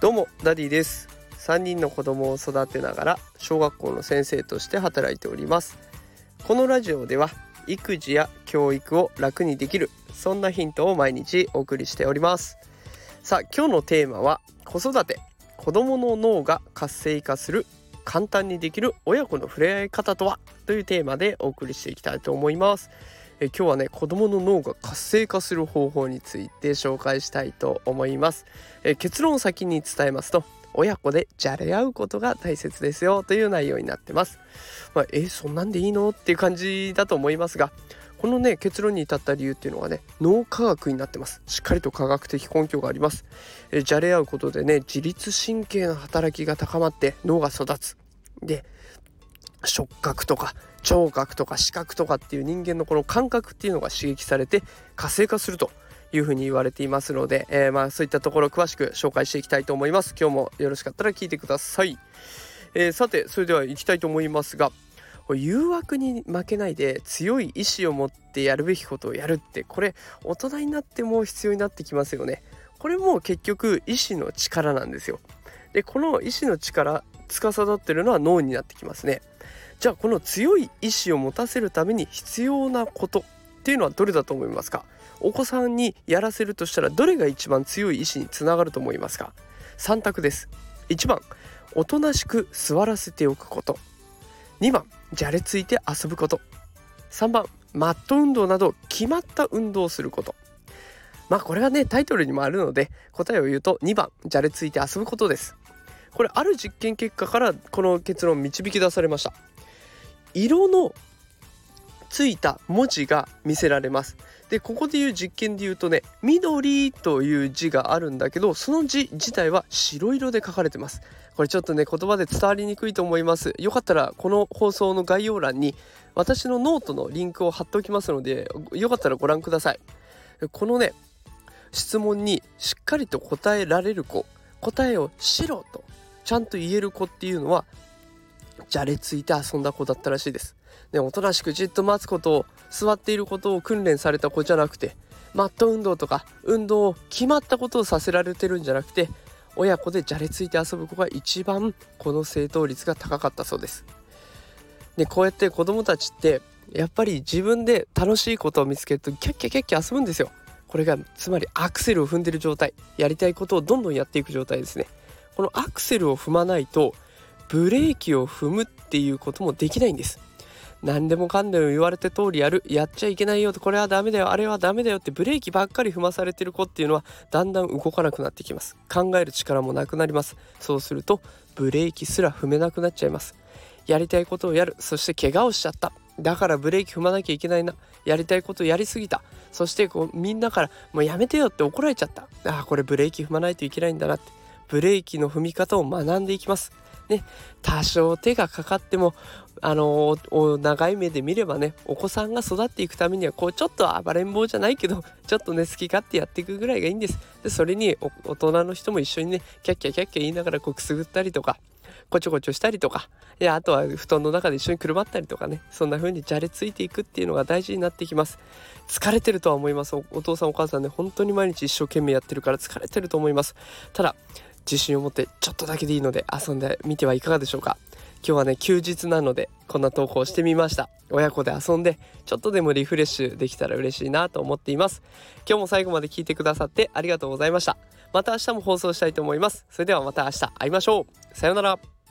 どうもダディです。3人の子供を育てながら小学校の先生として働いております。このラジオでは育児や教育を楽にできるそんなヒントを毎日お送りしております。さあ今日のテーマは子育て。子供の脳が活性化する簡単にできる親子の触れ合い方とは？というテーマでお送りしていきたいと思います。え今日はね子供の脳が活性化する方法について紹介したいと思います。え結論を先に伝えますと親子でじゃれ合うことが大切ですよという内容になってます。まあ、えそんなんでいいのっていう感じだと思いますがこのね結論に至った理由っていうのはね脳科学になってます。しっかりと科学的根拠があります。えじゃれ合うことでね自律神経の働きが高まって脳が育つ。で触覚とか聴覚とか視覚とかっていう人間のこの感覚っていうのが刺激されて活性化するというふうに言われていますので、えー、まあそういったところを詳しく紹介していきたいと思います。今日もよろしかったら聞いてください、えー、さてそれでは行きたいと思いますが誘惑に負けないで強い意志を持ってやるべきことをやるってこれ大人になっても必要になってきますよね。これも結局意志の力なんですよ。でこの意志の力司ってるのは脳になってきますね。じゃあこの強い意志を持たせるために必要なことっていうのはどれだと思いますか？お子さんにやらせるとしたらどれが一番強い意志につながると思いますか？3択です。1番おとなしく座らせておくこと。2番じゃれついて遊ぶこと。3番マット運動など決まった運動をすること。まあこれはねタイトルにもあるので答えを言うと2番じゃれついて遊ぶことです。これある実験結果からこの結論導き出されました。色のついた文字が見せられます。でここでいう実験で言うとね緑という字があるんだけどその字自体は白色で書かれてます。これちょっとね言葉で伝わりにくいと思います。よかったらこの放送の概要欄に私のノートのリンクを貼っておきますのでよかったらご覧ください。このね質問にしっかりと答えられる子答えをしろとちゃんと言える子っていうのはじゃれついて遊んだ子だったらしいです。ね、おとなしくじっと待つことを座っていることを訓練された子じゃなくてマット運動とか運動を決まったことをさせられてるんじゃなくて親子でじゃれついて遊ぶ子が一番この正答率が高かったそうです。でこうやって子供たちってやっぱり自分で楽しいことを見つけるとキャッキャキャッキャ遊ぶんですよ。これがつまりアクセルを踏んでる状態やりたいことをどんどんやっていく状態ですね。このアクセルを踏まないとブレーキを踏むっていうこともできないんです。何でもかんでも言われて通りやるやっちゃいけないよとこれはダメだよあれはダメだよってブレーキばっかり踏まされてる子っていうのはだんだん動かなくなってきます。考える力もなくなります。そうするとブレーキすら踏めなくなっちゃいます。やりたいことをやる。そして怪我をしちゃった。だからブレーキ踏まなきゃいけないな。やりたいことやりすぎた。そしてこうみんなからもうやめてよって怒られちゃった。ああこれブレーキ踏まないといけないんだなって。ブレーキの踏み方を学んでいきます。ね、多少手がかかってもあの長い目で見ればねお子さんが育っていくためにはこうちょっと暴れん坊じゃないけどちょっとね好き勝手やっていくぐらいがいいんです。でそれに大人の人も一緒にねキャッキャキャッキャ言いながらこうくすぐったりとかこちょこちょしたりとかいやあとは布団の中で一緒にくるまったりとかねそんな風にじゃれついていくっていうのが大事になってきます。疲れてるとは思います。お父さんお母さんね本当に毎日一生懸命やってるから疲れてると思います。ただ自信を持ってちょっとだけでいいので遊んでみてはいかがでしょうか。今日はね休日なのでこんな投稿してみました。親子で遊んでちょっとでもリフレッシュできたら嬉しいなと思っています。今日も最後まで聞いてくださってありがとうございました。また明日も放送したいと思います。それではまた明日会いましょう。さようなら。